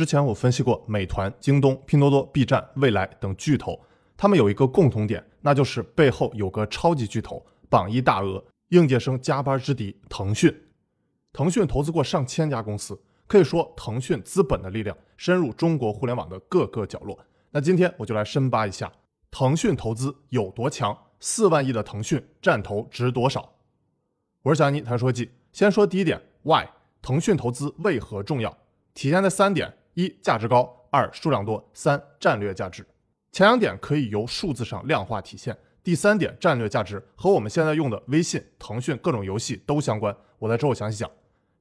之前我分析过美团、京东、拼多多、B 站、未来等巨头，他们有一个共同点，那就是背后有个超级巨头，榜一大鳄，应届生加班之敌——腾讯。腾讯投资过上千家公司，可以说腾讯资本的力量深入中国互联网的各个角落。那今天我就来深扒一下腾讯投资有多强，四万亿的腾讯占投值多少？我是小尼谈说记，先说第一点，Why 腾讯投资为何重要？体现在三点：一、价值高；二、数量多；三、战略价值。前两点可以由数字上量化体现，第三点战略价值和我们现在用的微信、腾讯各种游戏都相关。我在之后详细讲。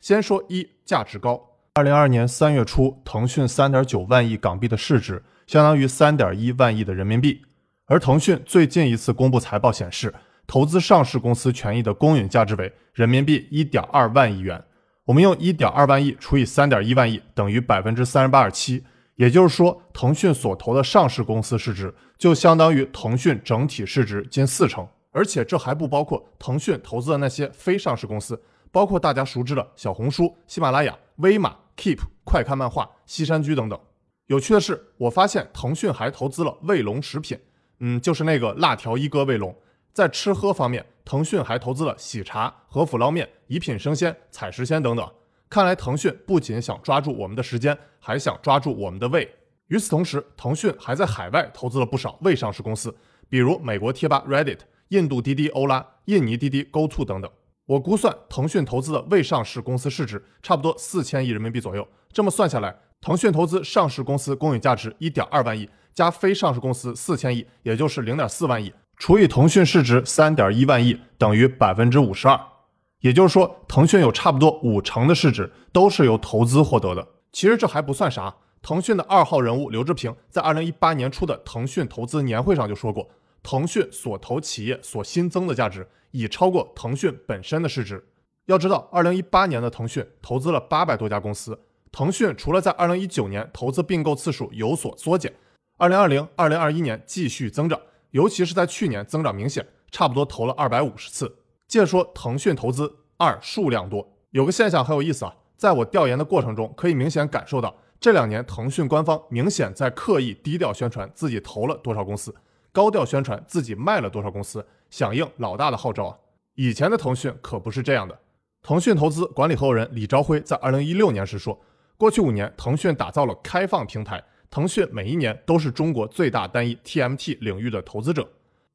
先说一，价值高。二零二二年三月初，腾讯三点九万亿港币的市值，相当于三点一万亿的人民币。而腾讯最近一次公布财报显示，投资上市公司权益的公允价值为人民币一点二万亿元。我们用一点二万亿除以三点一万亿，等于百分之三十八点七。也就是说，腾讯所投的上市公司市值就相当于腾讯整体市值近四成。而且这还不包括腾讯投资的那些非上市公司，包括大家熟知的小红书、喜马拉雅、威马、Keep、快看漫画、西山居等等。有趣的是，我发现腾讯还投资了卫龙食品，嗯，就是那个辣条一哥卫龙。在吃喝方面，腾讯还投资了喜茶、和府捞面、一品生鲜、采食鲜等等。看来腾讯不仅想抓住我们的时间，还想抓住我们的胃。与此同时，腾讯还在海外投资了不少未上市公司，比如美国贴吧 Reddit、印度滴滴欧拉、印尼滴滴 GoTo 等等。我估算，腾讯投资的未上市公司市值差不多四千亿人民币左右。这么算下来，腾讯投资上市公司公允价值一点二万亿，加非上市公司四千亿，也就是零点四万亿。除以腾讯市值三点一万亿等于百分之五十二，也就是说，腾讯有差不多五成的市值都是由投资获得的。其实这还不算啥，腾讯的二号人物刘志平在二零一八年初的腾讯投资年会上就说过，腾讯所投企业所新增的价值已超过腾讯本身的市值。要知道，二零一八年的腾讯投资了八百多家公司，腾讯除了在二零一九年投资并购次数有所缩减，二零二零、二零二一年继续增长。尤其是在去年增长明显，差不多投了二百五十次。接着说腾讯投资二数量多，有个现象很有意思啊，在我调研的过程中，可以明显感受到这两年腾讯官方明显在刻意低调宣传自己投了多少公司，高调宣传自己卖了多少公司，响应老大的号召啊。以前的腾讯可不是这样的。腾讯投资管理合伙人李朝晖在二零一六年时说，过去五年腾讯打造了开放平台。腾讯每一年都是中国最大单一 TMT 领域的投资者。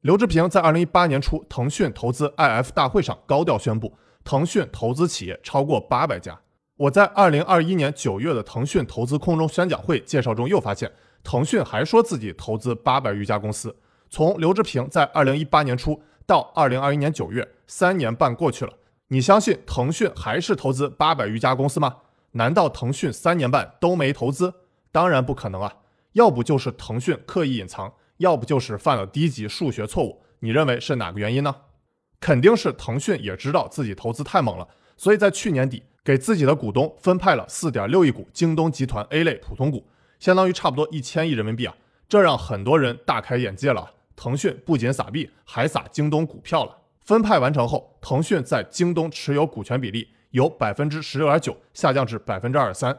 刘志平在二零一八年初腾讯投资 IF 大会上高调宣布，腾讯投资企业超过八百家。我在二零二一年九月的腾讯投资空中宣讲会介绍中又发现，腾讯还说自己投资八百余家公司。从刘志平在二零一八年初到二零二一年九月，三年半过去了，你相信腾讯还是投资八百余家公司吗？难道腾讯三年半都没投资？当然不可能啊！要不就是腾讯刻意隐藏，要不就是犯了低级数学错误。你认为是哪个原因呢？肯定是腾讯也知道自己投资太猛了，所以在去年底给自己的股东分派了四点六亿股京东集团 A 类普通股，相当于差不多一千亿人民币啊！这让很多人大开眼界了。腾讯不仅撒币，还撒京东股票了。分派完成后，腾讯在京东持有股权比例由百分之十六点九下降至百分之二十三。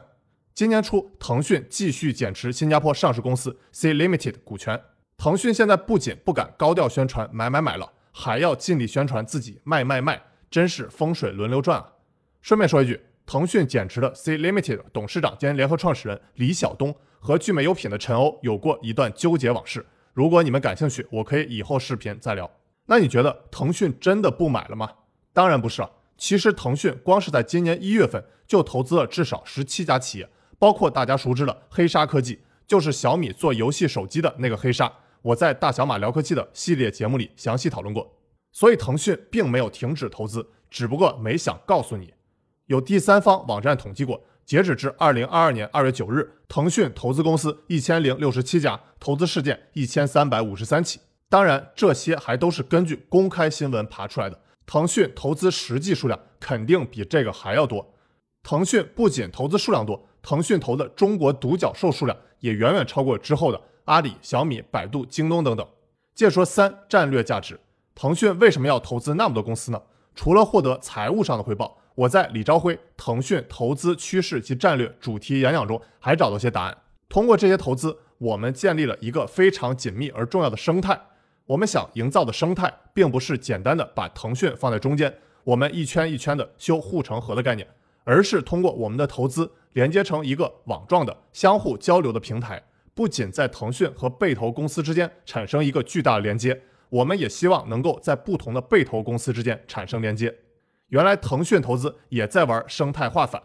今年初，腾讯继续减持新加坡上市公司 C Limited 股权。腾讯现在不仅不敢高调宣传买买买了，还要尽力宣传自己卖卖卖，真是风水轮流转啊！顺便说一句，腾讯减持的 C Limited 董事长兼联合创始人李晓东和聚美优品的陈欧有过一段纠结往事。如果你们感兴趣，我可以以后视频再聊。那你觉得腾讯真的不买了吗？当然不是啊！其实腾讯光是在今年一月份就投资了至少十七家企业。包括大家熟知的黑鲨科技，就是小米做游戏手机的那个黑鲨。我在大小马聊科技的系列节目里详细讨论过。所以腾讯并没有停止投资，只不过没想告诉你。有第三方网站统计过，截止至二零二二年二月九日，腾讯投资公司一千零六十七家，投资事件一千三百五十三起。当然，这些还都是根据公开新闻爬出来的。腾讯投资实际数量肯定比这个还要多。腾讯不仅投资数量多。腾讯投的中国独角兽数量也远远超过之后的阿里、小米、百度、京东等等。接着说三战略价值，腾讯为什么要投资那么多公司呢？除了获得财务上的回报，我在李朝晖腾讯投资趋势及战略主题演讲中还找到些答案。通过这些投资，我们建立了一个非常紧密而重要的生态。我们想营造的生态，并不是简单的把腾讯放在中间，我们一圈一圈的修护城河的概念，而是通过我们的投资连接成一个网状的相互交流的平台。不仅在腾讯和被投公司之间产生一个巨大的连接，我们也希望能够在不同的被投公司之间产生连接。原来腾讯投资也在玩生态化反。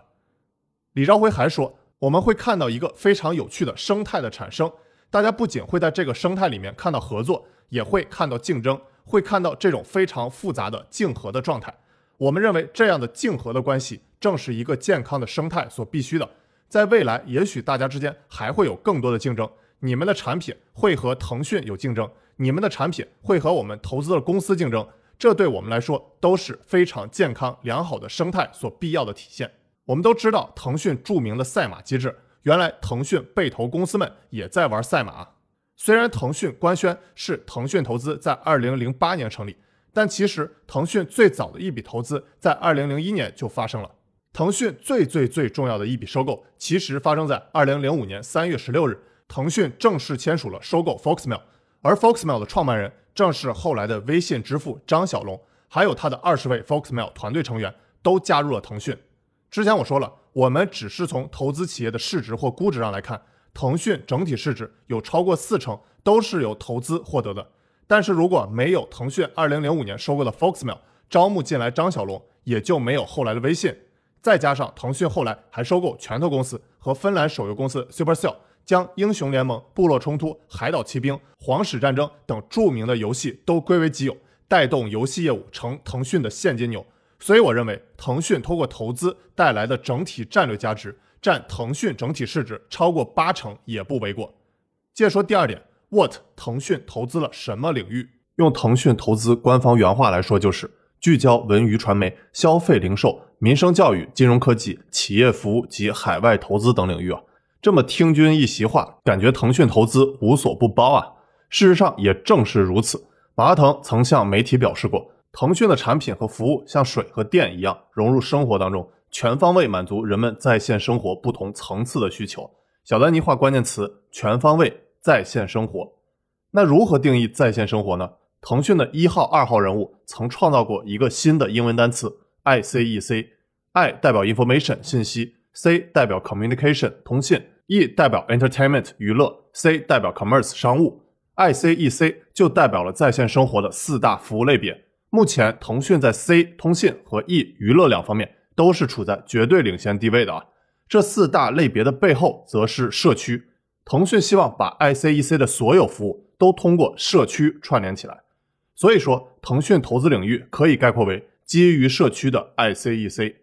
李兆辉还说，我们会看到一个非常有趣的生态的产生。大家不仅会在这个生态里面看到合作，也会看到竞争，会看到这种非常复杂的竞合的状态。我们认为这样的竞合的关系，正是一个健康的生态所必须的。在未来，也许大家之间还会有更多的竞争。你们的产品会和腾讯有竞争，你们的产品会和我们投资的公司竞争，这对我们来说都是非常健康良好的生态所必要的体现。我们都知道腾讯著名的赛马机制，原来腾讯被投公司们也在玩赛马。虽然腾讯官宣是腾讯投资在二零零八年成立，但其实腾讯最早的一笔投资在二零零一年就发生了。腾讯最最最重要的一笔收购，其实发生在二零零五年三月十六日，腾讯正式签署了收购 Foxmail，而 Foxmail 的创办人正是后来的微信之父张小龙，还有他的二十位 Foxmail 团队成员都加入了腾讯。之前我说了，我们只是从投资企业的市值或估值上来看，腾讯整体市值有超过四成都是由投资获得的。但是如果没有腾讯二零零五年收购的 Foxmail，招募进来张小龙，也就没有后来的微信。再加上腾讯后来还收购拳头公司和芬兰手游公司 Supercell，将英雄联盟、部落冲突、海岛奇兵、皇室战争等著名的游戏都归为己有，带动游戏业务成腾讯的现金流。所以我认为，腾讯通过投资带来的整体战略价值，占腾讯整体市值超过八成也不为过。接着说第二点，What 腾讯投资了什么领域？用腾讯投资官方原话来说，就是聚焦文娱传媒、消费零售。民生教育、金融科技、企业服务及海外投资等领域啊，这么听君一席话，感觉腾讯投资无所不包啊。事实上也正是如此。马化腾曾向媒体表示过，腾讯的产品和服务像水和电一样融入生活当中，全方位满足人们在线生活不同层次的需求。小丹尼画关键词：全方位在线生活。那如何定义在线生活呢？腾讯的一号、二号人物曾创造过一个新的英文单词。I C E C，I 代表 information 信息，C 代表 communication 通信，E 代表 entertainment 娱乐，C 代表 commerce 商务，I C E C 就代表了在线生活的四大服务类别。目前，腾讯在 C 通信和 E 娱乐两方面都是处在绝对领先地位的啊。这四大类别的背后，则是社区。腾讯希望把 I C E C 的所有服务都通过社区串联起来。所以说，腾讯投资领域可以概括为。基于社区的 ICEC，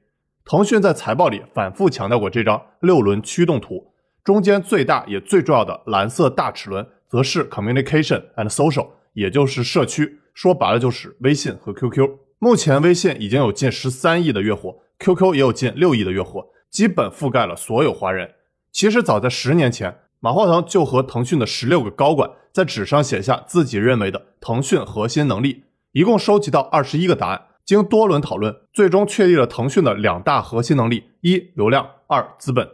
腾讯在财报里反复强调过这张六轮驱动图，中间最大也最重要的蓝色大齿轮，则是 Communication and Social，也就是社区，说白了就是微信和 QQ。目前微信已经有近十三亿的月活，QQ 也有近六亿的月活，基本覆盖了所有华人。其实早在十年前，马化腾就和腾讯的十六个高管在纸上写下自己认为的腾讯核心能力，一共收集到二十一个答案。经多轮讨论，最终确立了腾讯的两大核心能力：一、流量；二、资本。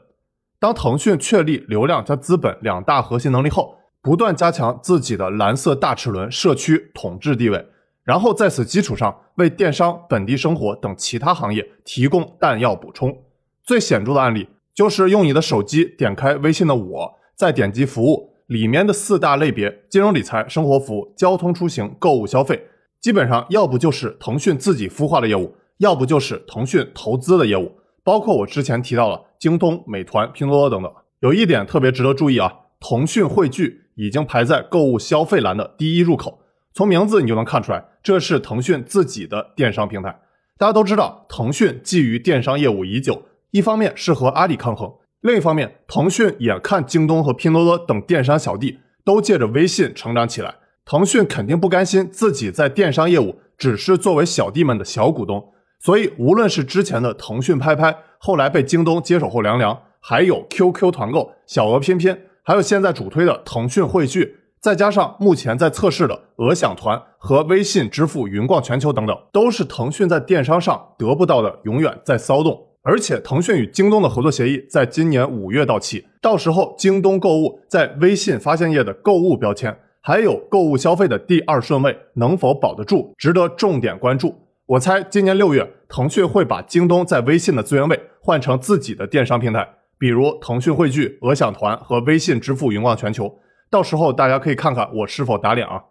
当腾讯确立流量加资本两大核心能力后，不断加强自己的蓝色大齿轮社区统治地位，然后在此基础上为电商、本地生活等其他行业提供弹药补充。最显著的案例就是用你的手机点开微信的我，再点击服务里面的四大类别：金融理财、生活服务、交通出行、购物消费。基本上，要不就是腾讯自己孵化的业务，要不就是腾讯投资的业务。包括我之前提到了京东、美团、拼多多等等。有一点特别值得注意啊，腾讯汇聚已经排在购物消费栏的第一入口。从名字你就能看出来，这是腾讯自己的电商平台。大家都知道，腾讯觊觎电商业务已久，一方面是和阿里抗衡，另一方面，腾讯眼看京东和拼多多等电商小弟都借着微信成长起来。腾讯肯定不甘心自己在电商业务只是作为小弟们的小股东，所以无论是之前的腾讯拍拍，后来被京东接手后凉凉，还有 QQ 团购、小额拼拼，还有现在主推的腾讯汇聚，再加上目前在测试的鹅享团和微信支付云逛全球等等，都是腾讯在电商上得不到的，永远在骚动。而且，腾讯与京东的合作协议在今年五月到期，到时候京东购物在微信发现页的购物标签，还有购物消费的第二顺位能否保得住，值得重点关注。我猜今年六月，腾讯会把京东在微信的资源位换成自己的电商平台，比如腾讯汇聚、鹅享团和微信支付云逛全球。到时候大家可以看看我是否打脸啊！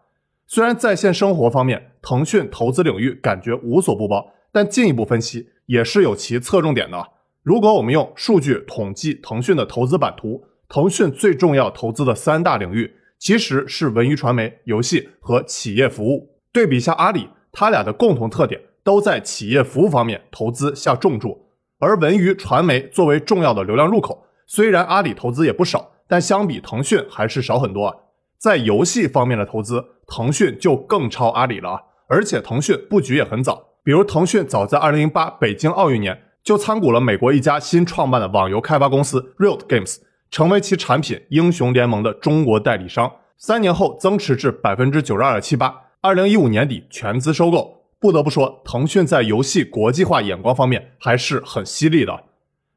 虽然在线生活方面，腾讯投资领域感觉无所不包，但进一步分析也是有其侧重点的。如果我们用数据统计腾讯的投资版图，腾讯最重要投资的三大领域其实是文娱传媒、游戏和企业服务。对比一下阿里，它俩的共同特点都在企业服务方面投资下重注，而文娱传媒作为重要的流量入口，虽然阿里投资也不少。但相比腾讯还是少很多啊，在游戏方面的投资，腾讯就更超阿里了！而且腾讯布局也很早，比如腾讯早在2008北京奥运年就参股了美国一家新创办的网游开发公司 Riot Games，成为其产品英雄联盟的中国代理商。三年后增持至百分之九十二点七八，二零一五年底全资收购。不得不说，腾讯在游戏国际化眼光方面还是很犀利的。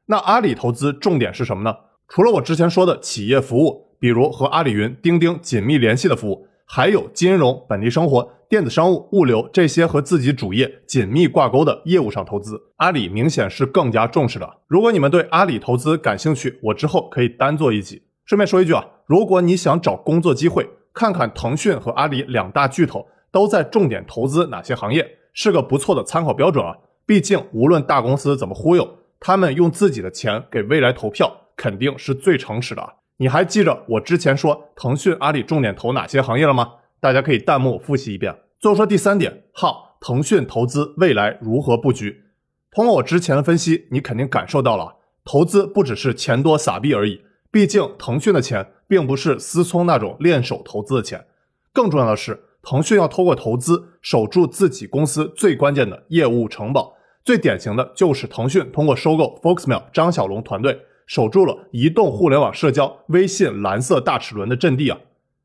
那阿里投资重点是什么呢？除了我之前说的企业服务，比如和阿里云、钉钉紧密联系的服务，还有金融、本地生活、电子商务、物流这些和自己主业紧密挂钩的业务上投资，阿里明显是更加重视的。如果你们对阿里投资感兴趣，我之后可以单做一集。顺便说一句啊，如果你想找工作机会，看看腾讯和阿里两大巨头都在重点投资哪些行业，是个不错的参考标准啊。毕竟无论大公司怎么忽悠，他们用自己的钱给未来投票。肯定是最诚实的。你还记着我之前说腾讯、阿里重点投哪些行业了吗？大家可以弹幕复习一遍。最后说第三点，好，腾讯投资未来如何布局？通过我之前的分析，你肯定感受到了，投资不只是钱多撒币而已。毕竟腾讯的钱并不是思聪那种练手投资的钱，更重要的是，腾讯要通过投资守住自己公司最关键的业务城堡。最典型的就是腾讯通过收购 Foxmail 张小龙团队。守住了移动互联网社交微信蓝色大齿轮的阵地啊！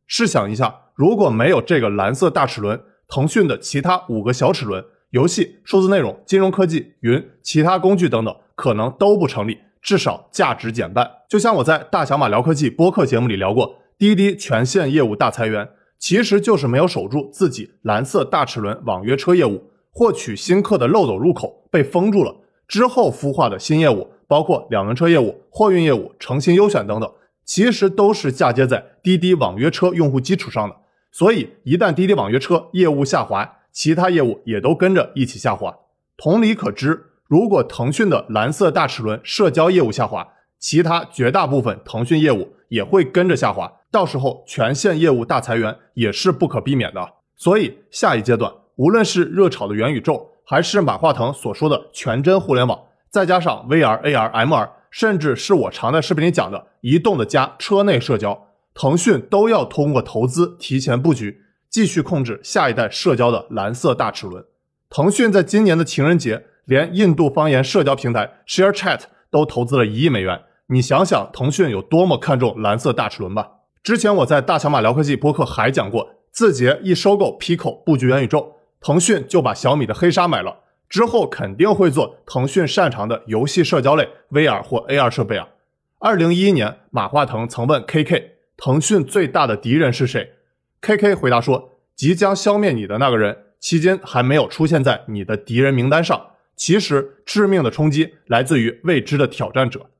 试想一下，如果没有这个蓝色大齿轮，腾讯的其他五个小齿轮——游戏、数字内容、金融科技、云、其他工具等等，可能都不成立，至少价值减半。就像我在大小马聊科技播客节目里聊过，滴滴全线业务大裁员，其实就是没有守住自己蓝色大齿轮网约车业务，获取新客的漏斗入口被封住了，之后孵化的新业务。包括两轮车业务、货运业务、诚信优选等等，其实都是嫁接在滴滴网约车用户基础上的。所以，一旦滴滴网约车业务下滑，其他业务也都跟着一起下滑。同理可知，如果腾讯的蓝色大齿轮社交业务下滑，其他绝大部分腾讯业务也会跟着下滑，到时候全线业务大裁员也是不可避免的。所以，下一阶段，无论是热炒的元宇宙，还是马化腾所说的全真互联网。再加上 VR、AR、MR，甚至是我常在视频里讲的移动的加车内社交，腾讯都要通过投资提前布局，继续控制下一代社交的蓝色大齿轮。腾讯在今年的情人节，连印度方言社交平台 ShareChat 都投资了一亿美元。你想想，腾讯有多么看重蓝色大齿轮吧？之前我在大小马聊科技播客还讲过，字节一收购 Pico 布局元宇宙，腾讯就把小米的黑鲨买了。之后肯定会做腾讯擅长的游戏社交类 VR 或 AR 设备啊。二零一一年，马化腾曾问 KK，腾讯最大的敌人是谁？KK 回答说，即将消灭你的那个人，期间还没有出现在你的敌人名单上。其实，致命的冲击来自于未知的挑战者。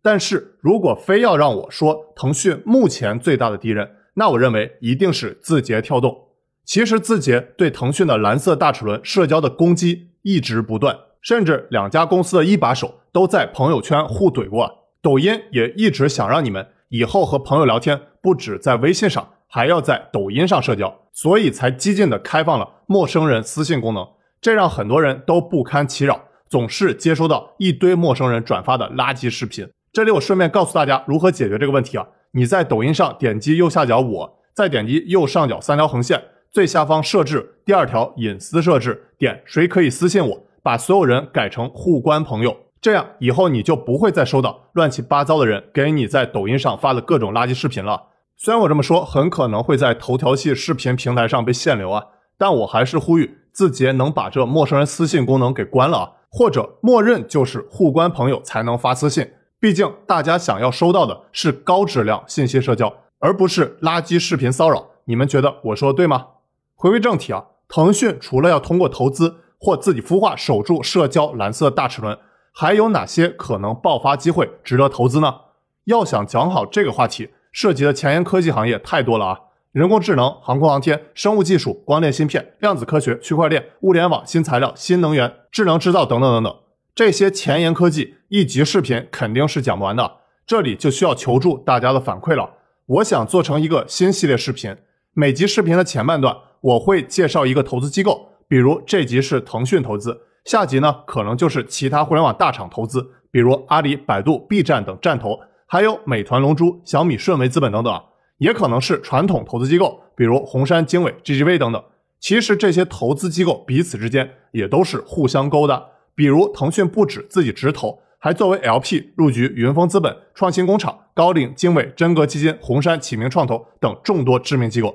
但是如果非要让我说腾讯目前最大的敌人，那我认为一定是字节跳动。其实，字节对腾讯的蓝色大齿轮社交的攻击。一直不断，甚至两家公司的一把手都在朋友圈互怼过。抖音也一直想让你们以后和朋友聊天，不止在微信上，还要在抖音上社交，所以才激进的开放了陌生人私信功能，这让很多人都不堪其扰，总是接收到一堆陌生人转发的垃圾视频。这里我顺便告诉大家如何解决这个问题啊！你在抖音上点击右下角我，再点击右上角三条横线。最下方设置第二条隐私设置，点谁可以私信我，把所有人改成互关朋友，这样以后你就不会再收到乱七八糟的人给你在抖音上发的各种垃圾视频了。虽然我这么说很可能会在头条系视频平台上被限流啊，但我还是呼吁字节能把这陌生人私信功能给关了啊，或者默认就是互关朋友才能发私信。毕竟大家想要收到的是高质量信息社交，而不是垃圾视频骚扰。你们觉得我说的对吗？回归正题啊，腾讯除了要通过投资或自己孵化守住社交蓝色大齿轮，还有哪些可能爆发机会值得投资呢？要想讲好这个话题。涉及的前沿科技行业太多了啊，人工智能、航空航天、生物技术、光电芯片、量子科学、区块链、物联网、新材料、新能源、智能制造等等等等，这些前沿科技一集视频肯定是讲不完的，这里就需要求助大家的反馈了。我想做成一个新系列视频，每集视频的前半段我会介绍一个投资机构，比如这集是腾讯投资，下集呢可能就是其他互联网大厂投资，比如阿里、百度、B 站等站投。还有美团、龙珠、小米、顺为资本等等，也可能是传统投资机构，比如红杉、经纬、GGV 等等。其实这些投资机构彼此之间也都是互相勾的。比如腾讯不止自己直投，还作为 LP 入局云峰资本、创新工厂、高瓴、经纬、真格基金、红杉、启明创投等众多知名机构。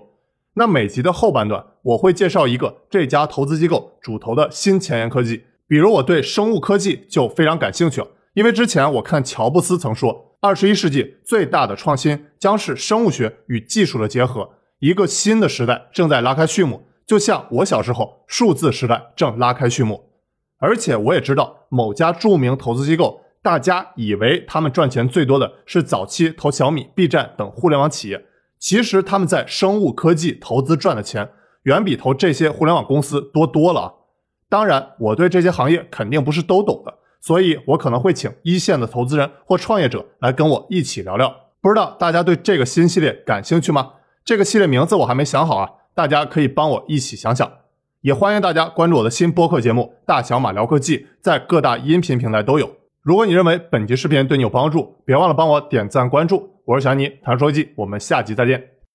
那每集的后半段，我会介绍一个这家投资机构主投的新前沿科技，比如我对生物科技就非常感兴趣了，因为之前我看乔布斯曾说。二十一世纪最大的创新将是生物学与技术的结合，一个新的时代正在拉开序幕，就像我小时候数字时代正拉开序幕。而且我也知道某家著名投资机构，大家以为他们赚钱最多的是早期投小米、B 站等互联网企业，其实他们在生物科技投资赚的钱远比投这些互联网公司多多了。当然，我对这些行业肯定不是都懂的。所以，我可能会请一线的投资人或创业者来跟我一起聊聊。不知道大家对这个新系列感兴趣吗？这个系列名字我还没想好啊，大家可以帮我一起想想。也欢迎大家关注我的新播客节目《大小马聊科技》，在各大音频平台都有。如果你认为本集视频对你有帮助，别忘了帮我点赞关注。我是小尼，谈说科技，我们下集再见。